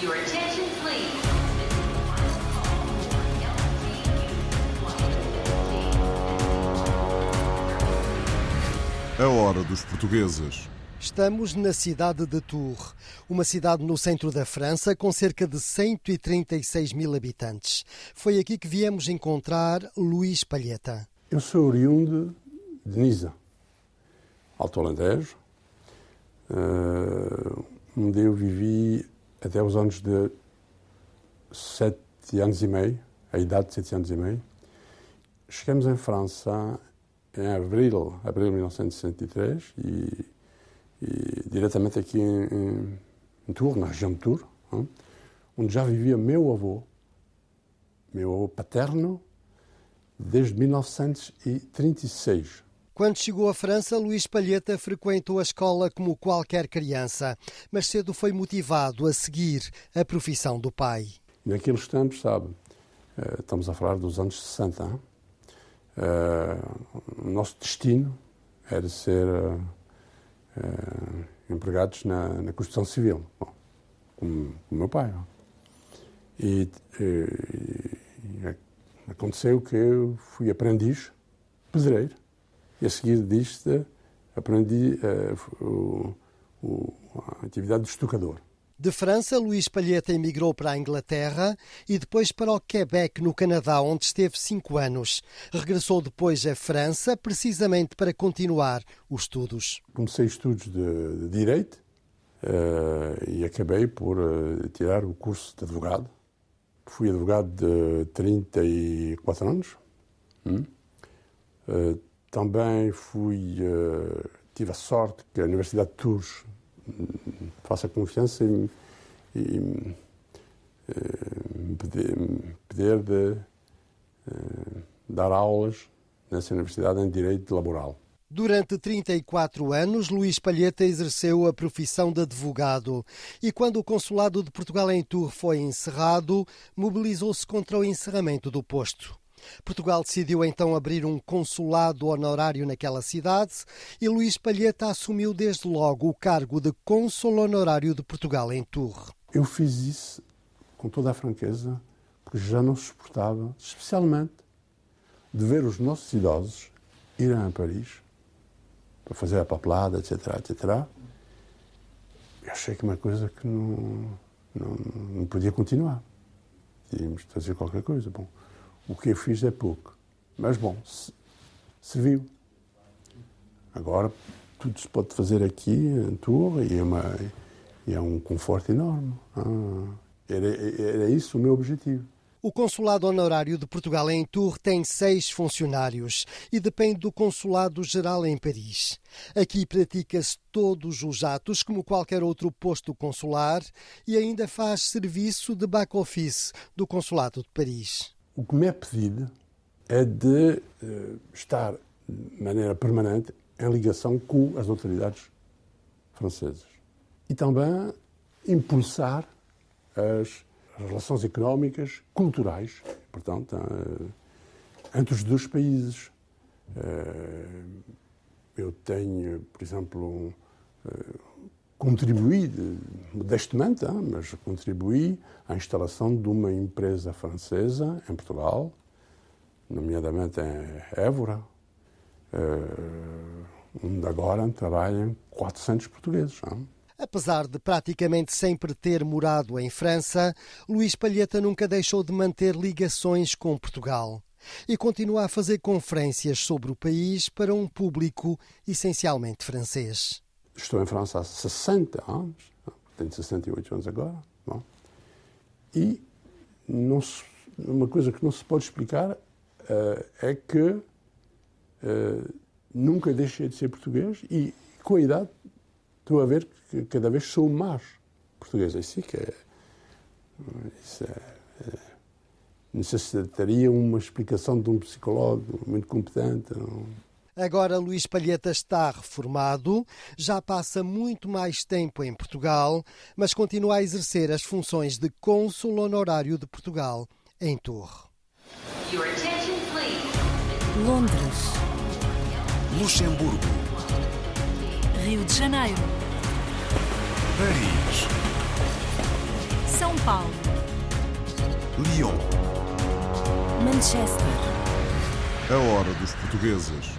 Your attention, please. A hora dos portugueses. Estamos na cidade de Tours, uma cidade no centro da França com cerca de 136 mil habitantes. Foi aqui que viemos encontrar Luís Palheta. Eu sou oriundo de Nisa, Alto Alentejo, uh, onde eu vivi até os anos de sete anos e meio, a idade de sete anos e meio. Chegamos em França em abril, abril de 1963 e, e diretamente aqui em, em, Tours, na região de Tours, hein, onde já vivia meu avô, meu avô paterno, desde 1936. Quando chegou à França, Luís Palheta frequentou a escola como qualquer criança, mas cedo foi motivado a seguir a profissão do pai. Naqueles tempos, sabe, eh, estamos a falar dos anos 60, hein? o nosso destino era ser uh, empregados na, na, construção civil, bom, como o meu pai. E, e, e, aconteceu que eu fui aprendiz pedreiro e a seguir disto aprendi uh, o, o, a atividade de estucador. De França, Luís Palheta emigrou para a Inglaterra e depois para o Quebec, no Canadá, onde esteve cinco anos. Regressou depois à França, precisamente para continuar os estudos. Comecei estudos de, de Direito uh, e acabei por uh, tirar o curso de advogado. Fui advogado de 34 anos. Hum. Uh, também fui, tive a sorte que a Universidade de Tours faça confiança e, e me pedir de uh, dar aulas nessa universidade em Direito Laboral. Durante 34 anos, Luís Palheta exerceu a profissão de advogado e, quando o Consulado de Portugal em Tours foi encerrado, mobilizou-se contra o encerramento do posto. Portugal decidiu então abrir um consulado honorário naquela cidade e Luís Palheta assumiu desde logo o cargo de cônsul honorário de Portugal em Tours. Eu fiz isso com toda a franqueza, porque já não suportava, especialmente, de ver os nossos idosos irem a Paris para fazer a papelada, etc, etc. Eu achei que uma coisa que não, não, não podia continuar. Tínhamos de fazer qualquer coisa. Bom, o que eu fiz é pouco. Mas, bom, serviu. Agora, tudo se pode fazer aqui em Tours e é, uma, é um conforto enorme. Ah, era, era isso o meu objetivo. O Consulado Honorário de Portugal em Tours tem seis funcionários e depende do Consulado Geral em Paris. Aqui pratica-se todos os atos, como qualquer outro posto consular, e ainda faz serviço de back-office do Consulado de Paris. O que me é pedido é de uh, estar de maneira permanente em ligação com as autoridades francesas e também impulsar as relações económicas, culturais, portanto, uh, entre os dois países. Uh, eu tenho, por exemplo, contribuí, modestamente, mas contribuí à instalação de uma empresa francesa em Portugal, nomeadamente em Évora, onde agora trabalham 400 portugueses. Apesar de praticamente sempre ter morado em França, Luís Palheta nunca deixou de manter ligações com Portugal e continua a fazer conferências sobre o país para um público essencialmente francês. Estou em França há 60 anos, tenho 68 anos agora. Bom, e não se, uma coisa que não se pode explicar uh, é que uh, nunca deixei de ser português e, com a idade, estou a ver que cada vez sou mais português. Isso, que é, isso é, é, necessitaria uma explicação de um psicólogo muito competente. Não? Agora Luís Palheta está reformado, já passa muito mais tempo em Portugal, mas continua a exercer as funções de cônsul honorário de Portugal em Tours. Londres. Luxemburgo. Rio de Janeiro. Paris. São São Paulo, Lyon. Manchester, A hora dos portugueses.